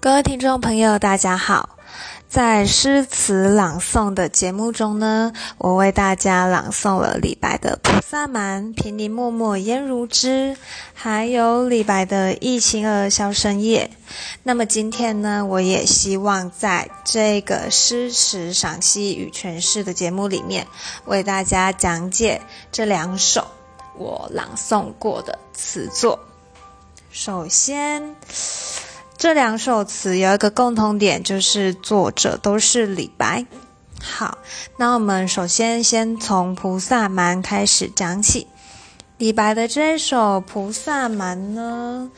各位听众朋友，大家好。在诗词朗诵的节目中呢，我为大家朗诵了李白的《菩萨蛮·平林漠漠烟如织》，还有李白的《忆秦儿箫声夜》。那么今天呢，我也希望在这个诗词赏析与诠释的节目里面，为大家讲解这两首我朗诵过的词作。首先。这两首词有一个共同点，就是作者都是李白。好，那我们首先先从《菩萨蛮》开始讲起。李白的这首《菩萨蛮》呢，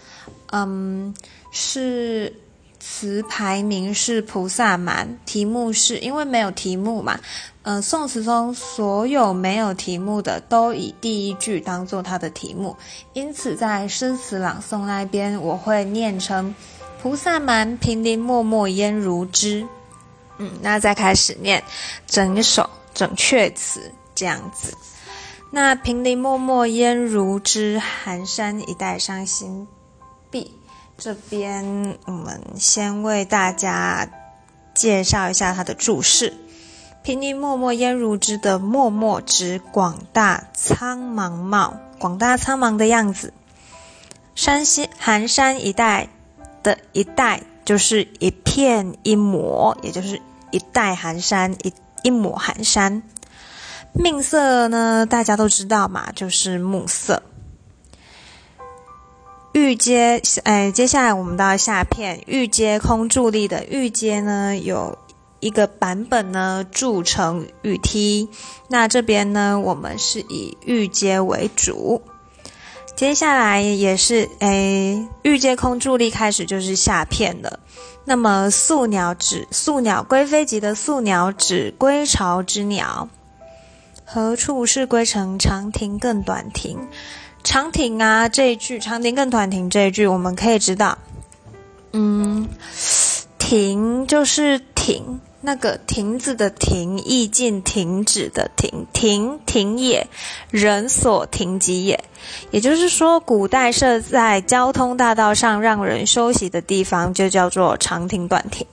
嗯，是词牌名是《菩萨蛮》，题目是因为没有题目嘛，嗯，宋词中所有没有题目的都以第一句当做它的题目，因此在诗词朗诵那边我会念成。菩萨蛮，平林漠漠烟如织。嗯，那再开始念整首整阙词这样子。那平林漠漠烟如织，寒山一带伤心碧。这边我们先为大家介绍一下它的注释。平林漠漠烟如织的漠漠指广大苍茫貌，广大苍茫的样子。山西寒山一带。的一带就是一片一抹，也就是一带寒山，一一抹寒山。命色呢，大家都知道嘛，就是暮色。玉阶，哎，接下来我们到下片玉阶空伫立的玉阶呢，有一个版本呢铸成玉梯，那这边呢，我们是以玉阶为主。接下来也是诶，欲借空助力开始就是下片了。那么宿鸟指宿鸟归飞集的宿鸟指归巢之鸟，何处是归程？长亭更短亭。长亭啊，这一句长亭更短亭这一句，我们可以知道，嗯，亭就是亭。那个亭子的亭，意境停止的停，停停也，人所停集也。也就是说，古代设在交通大道上让人休息的地方，就叫做长亭短亭。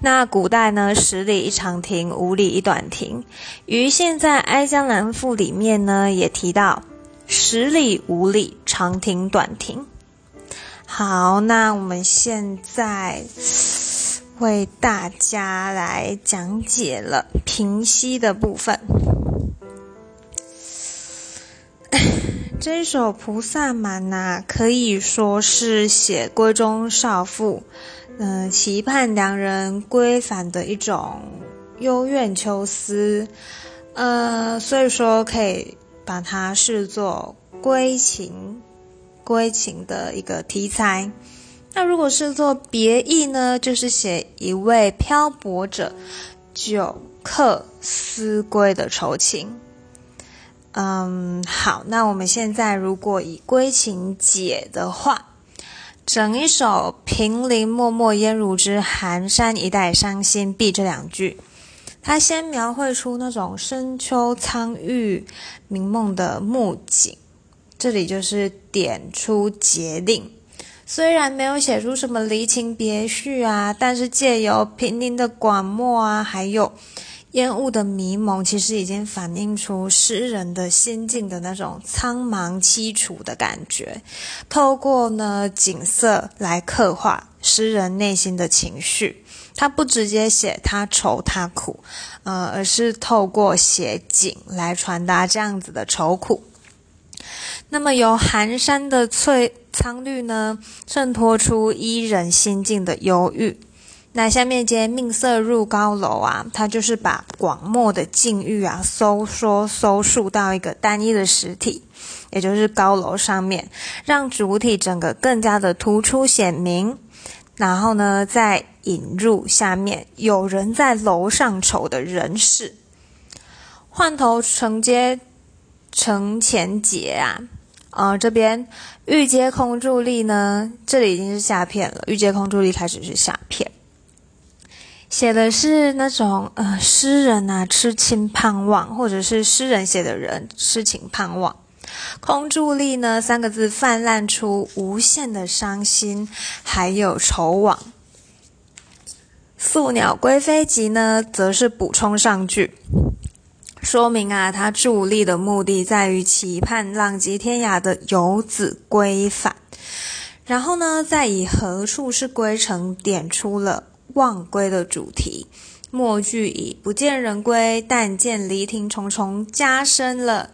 那古代呢，十里一长亭，五里一短亭。于现在《哀江南赋》里面呢，也提到十里、五里长亭短亭。好，那我们现在。为大家来讲解了平息的部分。这首《菩萨蛮》呐，可以说是写闺中少妇，嗯，期盼良人归返的一种幽怨秋思，呃，所以说可以把它视作归情、归情的一个题材。那如果是做别意呢，就是写一位漂泊者久客思归的愁情。嗯，好，那我们现在如果以归情解的话，整一首“平林漠漠烟如织，寒山一带伤心碧”这两句，它先描绘出那种深秋苍郁、明梦的暮景，这里就是点出节令。虽然没有写出什么离情别绪啊，但是借由平林的广漠啊，还有烟雾的迷蒙，其实已经反映出诗人的心境的那种苍茫凄楚的感觉。透过呢景色来刻画诗人内心的情绪，他不直接写他愁他苦，呃，而是透过写景来传达这样子的愁苦。那么由寒山的翠苍绿呢，衬托出伊人心境的忧郁。那下面接命色入高楼啊，它就是把广漠的境遇啊，收缩收束到一个单一的实体，也就是高楼上面，让主体整个更加的突出显明。然后呢，再引入下面有人在楼上瞅的人事，换头承接承前节啊。啊，这边玉阶空伫立呢，这里已经是下片了。玉阶空伫立开始是下片，写的是那种呃诗人啊痴情盼望，或者是诗人写的人痴情盼望。空伫立呢三个字泛滥出无限的伤心，还有愁往。宿鸟归飞集呢，则是补充上句，说明啊，他助力的目的在于期盼浪迹天涯的游子归返。然后呢，再以何处是归程点出了忘归的主题。末句以不见人归，但见离亭重重，加深了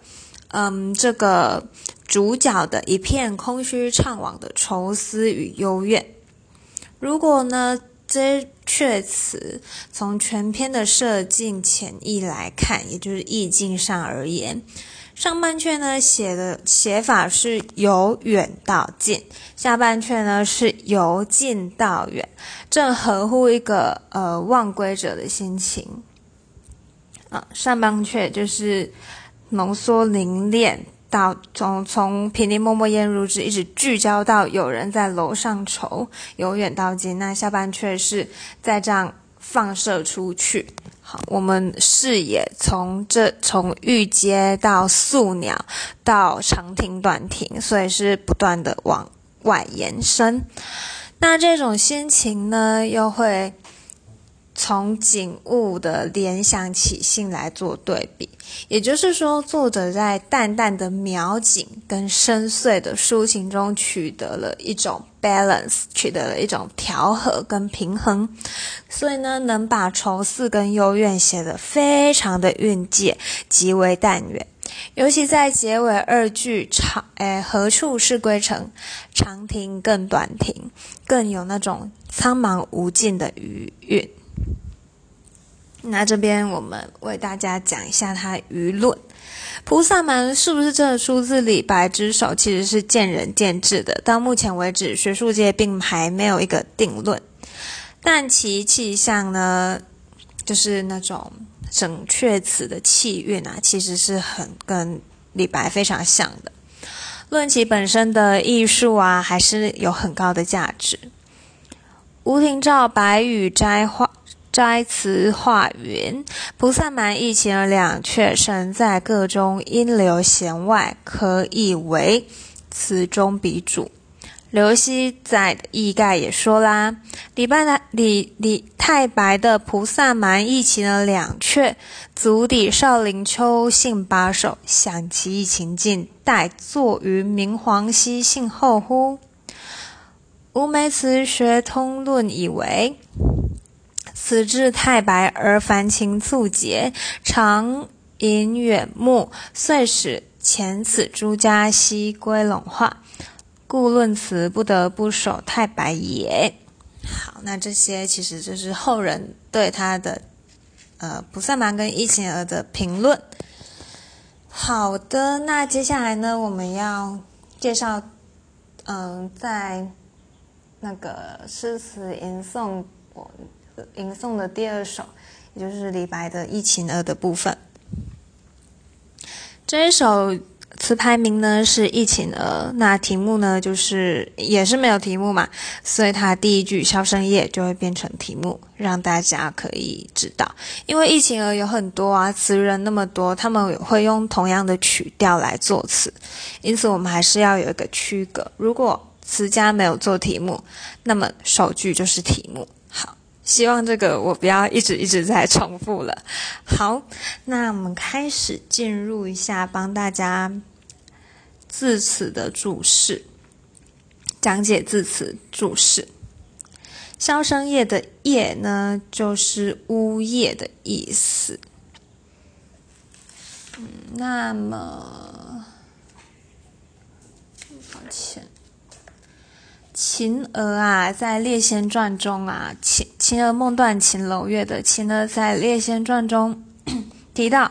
嗯这个主角的一片空虚怅惘的愁思与幽怨。如果呢，这阙词从全篇的设境浅意来看，也就是意境上而言。上半阙呢写的写法是由远到近，下半阙呢是由近到远，正合乎一个呃忘归者的心情。啊，上半阙就是浓缩凝练到从从平地默默烟如纸，一直聚焦到有人在楼上愁，由远到近。那下半阙是再这样放射出去。好，我们视野从这从玉阶到素鸟到长亭短亭，所以是不断的往外延伸。那这种心情呢，又会。从景物的联想起兴来做对比，也就是说，作者在淡淡的描景跟深邃的抒情中取得了一种 balance，取得了一种调和跟平衡，所以呢，能把愁思跟幽怨写得非常的蕴藉，极为淡远。尤其在结尾二句长，哎，何处是归程？长亭更短亭，更有那种苍茫无尽的余韵。那这边我们为大家讲一下它舆论，菩萨蛮是不是真的出自李白之手，其实是见仁见智的。到目前为止，学术界并还没有一个定论。但其气象呢，就是那种整阙词的气韵啊，其实是很跟李白非常像的。论其本身的艺术啊，还是有很高的价值。吴廷照《白羽斋话》。摘词画云：菩萨蛮一情而两阙，身在各中，因流弦外，可以为词中鼻祖。刘熙在译概也说啦：李白的李李太白的菩萨蛮一情的两阙，足抵少林秋兴八首，想其意情境，待作于明皇熙信后乎？吴梅词学通论以为。此至太白而凡情促结，长吟远目，遂使前此诸家悉归陇化，故论词不得不守太白也。好，那这些其实就是后人对他的呃《菩萨蛮》跟《忆情儿》的评论。好的，那接下来呢，我们要介绍嗯，在那个诗词吟诵我。吟诵的第二首，也就是李白的《忆秦娥》的部分。这一首词牌名呢是《忆秦娥》，那题目呢就是也是没有题目嘛，所以它第一句“箫声夜”就会变成题目，让大家可以知道。因为《忆情儿》有很多啊，词人那么多，他们会用同样的曲调来作词，因此我们还是要有一个区隔。如果词家没有做题目，那么首句就是题目。希望这个我不要一直一直在重复了。好，那我们开始进入一下，帮大家字词的注释，讲解字词注释。箫声夜的夜呢，就是呜咽的意思。嗯，那么，抱歉。秦娥啊，在《列仙传》中啊，秦秦娥梦断秦楼月的秦娥在《列仙传》中 提到，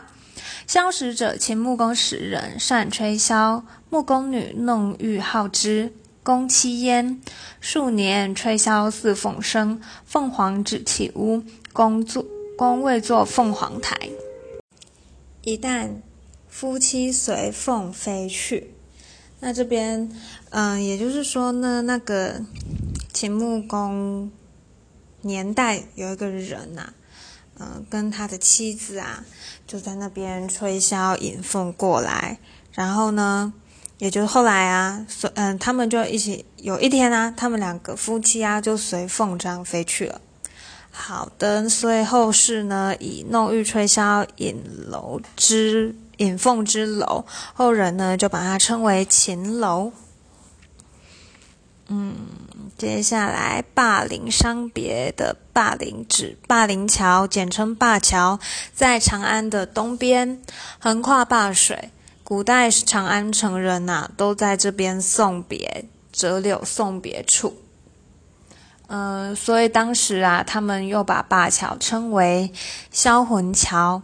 相识者秦穆公使人善吹箫，穆公女弄玉好之，公妻焉。数年吹箫似凤声，凤凰止起屋，公坐公未坐凤凰台。一旦夫妻随凤飞去。那这边，嗯，也就是说呢，那个秦穆公年代有一个人呐，嗯，跟他的妻子啊，就在那边吹箫引凤过来，然后呢，也就是后来啊，所嗯，他们就一起有一天啊，他们两个夫妻啊，就随凤这样飞去了。好的，所以后世呢以弄玉吹箫引楼之引凤之楼，后人呢就把它称为秦楼。嗯，接下来霸陵伤别的霸陵指霸陵桥，简称灞桥，在长安的东边，横跨灞水。古代长安城人呐，都在这边送别，折柳送别处。呃，所以当时啊，他们又把灞桥称为销魂桥。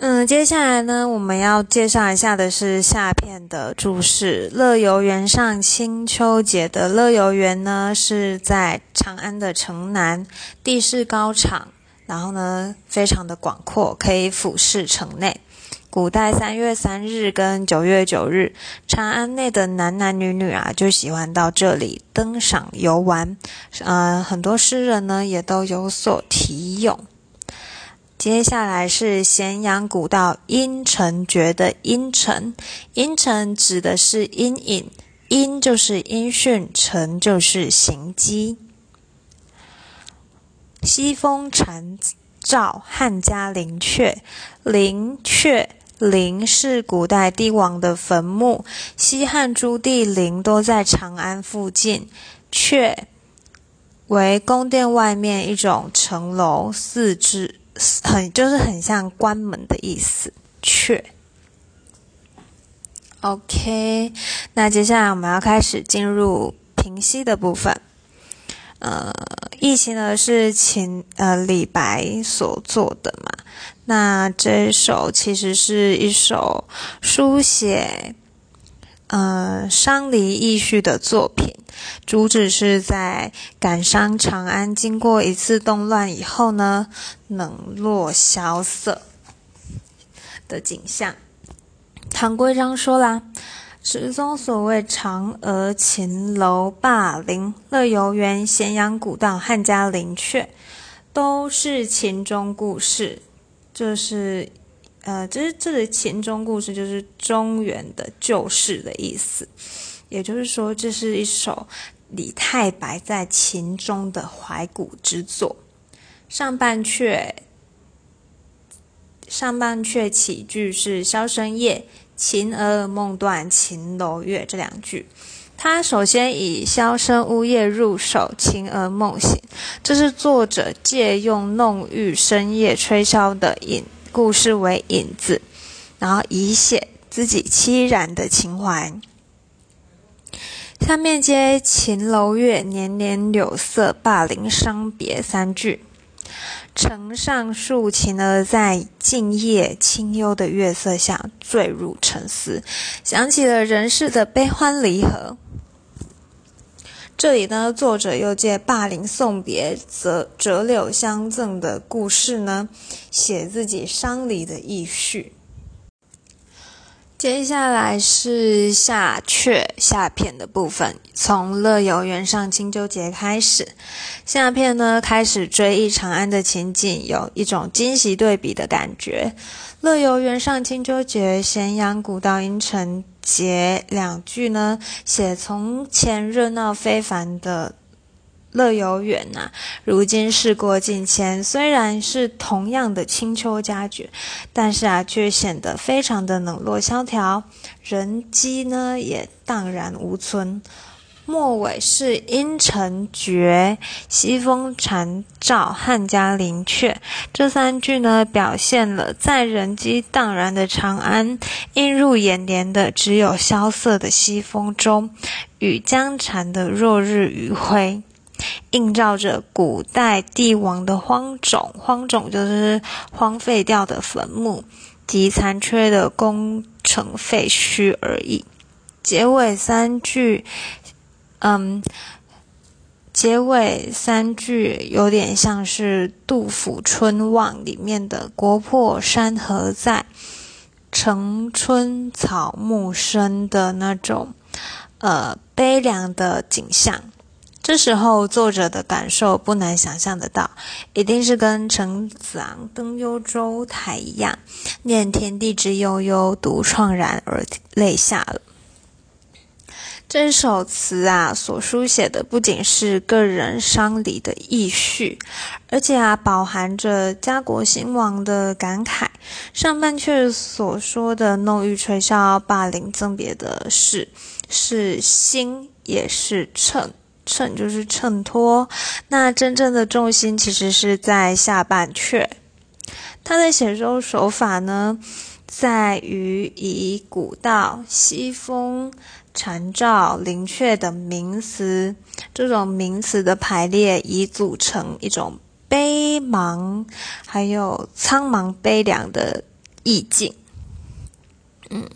嗯，接下来呢，我们要介绍一下的是下片的注释。乐游原上清秋节的乐游原呢，是在长安的城南，地势高敞，然后呢，非常的广阔，可以俯视城内。古代三月三日跟九月九日，长安内的男男女女啊，就喜欢到这里登赏游玩。呃，很多诗人呢，也都有所题咏。接下来是咸阳古道阴沉诀的阴沉，阴沉指的是阴影，阴就是音讯，沉就是行迹。西风残照汉家陵阙，陵阙陵是古代帝王的坟墓，西汉诸帝陵都在长安附近，阙为宫殿外面一种城楼，四至。很就是很像关门的意思，却。OK，那接下来我们要开始进入平息的部分。呃，疫情呢是秦呃李白所作的嘛？那这首其实是一首书写。呃，伤离易绪的作品，主旨是在感伤长安经过一次动乱以后呢，冷落萧瑟的景象。唐规章说啦：“诗中所谓嫦娥、秦楼、霸陵、乐游原、咸阳古道、汉家陵阙，都是秦中故事。”这是。呃，就是这个秦中故事，就是中原的旧事的意思。也就是说，这是一首李太白在秦中的怀古之作。上半阙，上半阙起句是“箫声夜，秦娥梦断秦楼月”这两句。他首先以“箫声呜咽”入手，“秦娥梦醒”，这是作者借用弄玉深夜吹箫的引。故事为引子，然后以写自己凄然的情怀。下面接“秦楼月，年年柳色，灞陵伤别”三句。城上树，秦娥在静夜清幽的月色下坠入沉思，想起了人世的悲欢离合。这里呢，作者又借霸陵送别、折折柳相赠的故事呢，写自己伤离的意绪。接下来是下阙下片的部分，从乐游原上清秋节开始，下片呢开始追忆长安的情景，有一种惊喜对比的感觉。乐游原上清秋节，咸阳古道阴沉。写两句呢，写从前热闹非凡的乐游原呐，如今事过境迁，虽然是同样的清秋佳节，但是啊，却显得非常的冷落萧条，人迹呢也荡然无存。末尾是阴沉绝，西风残照汉家陵阙。这三句呢，表现了在人迹荡然的长安，映入眼帘的只有萧瑟的西风中，与江禅的落日余晖，映照着古代帝王的荒冢。荒冢就是荒废掉的坟墓及残缺的工程废墟而已。结尾三句。嗯，结尾三句有点像是杜甫《春望》里面的“国破山河在，城春草木深”的那种呃悲凉的景象。这时候作者的感受不难想象得到，一定是跟陈子昂登幽州台一样，念天地之悠悠，独怆然而泪下了。这首词啊，所书写的不仅是个人伤离的意绪，而且啊，饱含着家国兴亡的感慨。上半阙所说的弄玉吹箫、霸凌赠别的事，是心，也是衬，衬就是衬托。那真正的重心其实是在下半阙。他的写作手法呢，在于以古道、西风。禅照、灵雀等名词，这种名词的排列，以组成一种悲茫，还有苍茫悲凉的意境。嗯，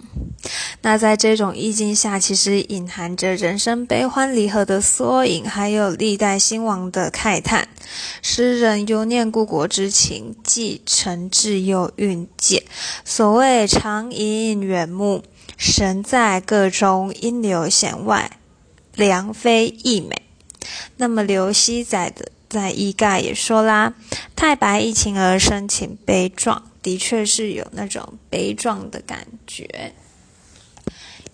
那在这种意境下，其实隐含着人生悲欢离合的缩影，还有历代兴亡的慨叹。诗人犹念故国之情，既诚挚又蕴藉。所谓长吟远目。神在各中，应流弦外，良非溢美。那么刘熙载的在一盖也说啦：“太白一情而深情悲壮，的确是有那种悲壮的感觉。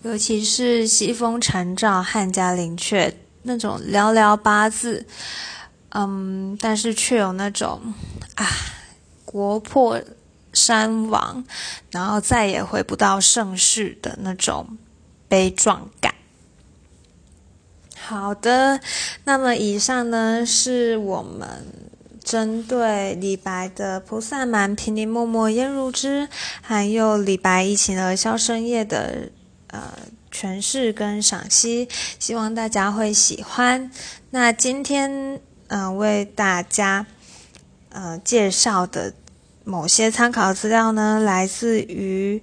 尤其是西风残照，汉家陵阙那种寥寥八字，嗯，但是却有那种啊，国破。”山亡，然后再也回不到盛世的那种悲壮感。好的，那么以上呢是我们针对李白的《菩萨蛮·平林默默烟如织》，还有李白《忆秦儿箫声夜》的呃诠释跟赏析，希望大家会喜欢。那今天嗯为大家呃介绍的。某些参考资料呢，来自于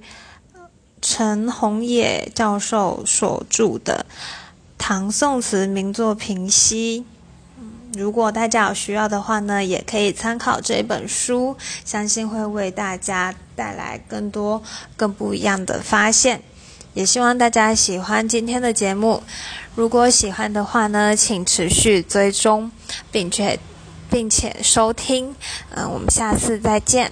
陈宏野教授所著的《唐宋词名作评析》。如果大家有需要的话呢，也可以参考这本书，相信会为大家带来更多、更不一样的发现。也希望大家喜欢今天的节目。如果喜欢的话呢，请持续追踪，并且。并且收听，嗯，我们下次再见。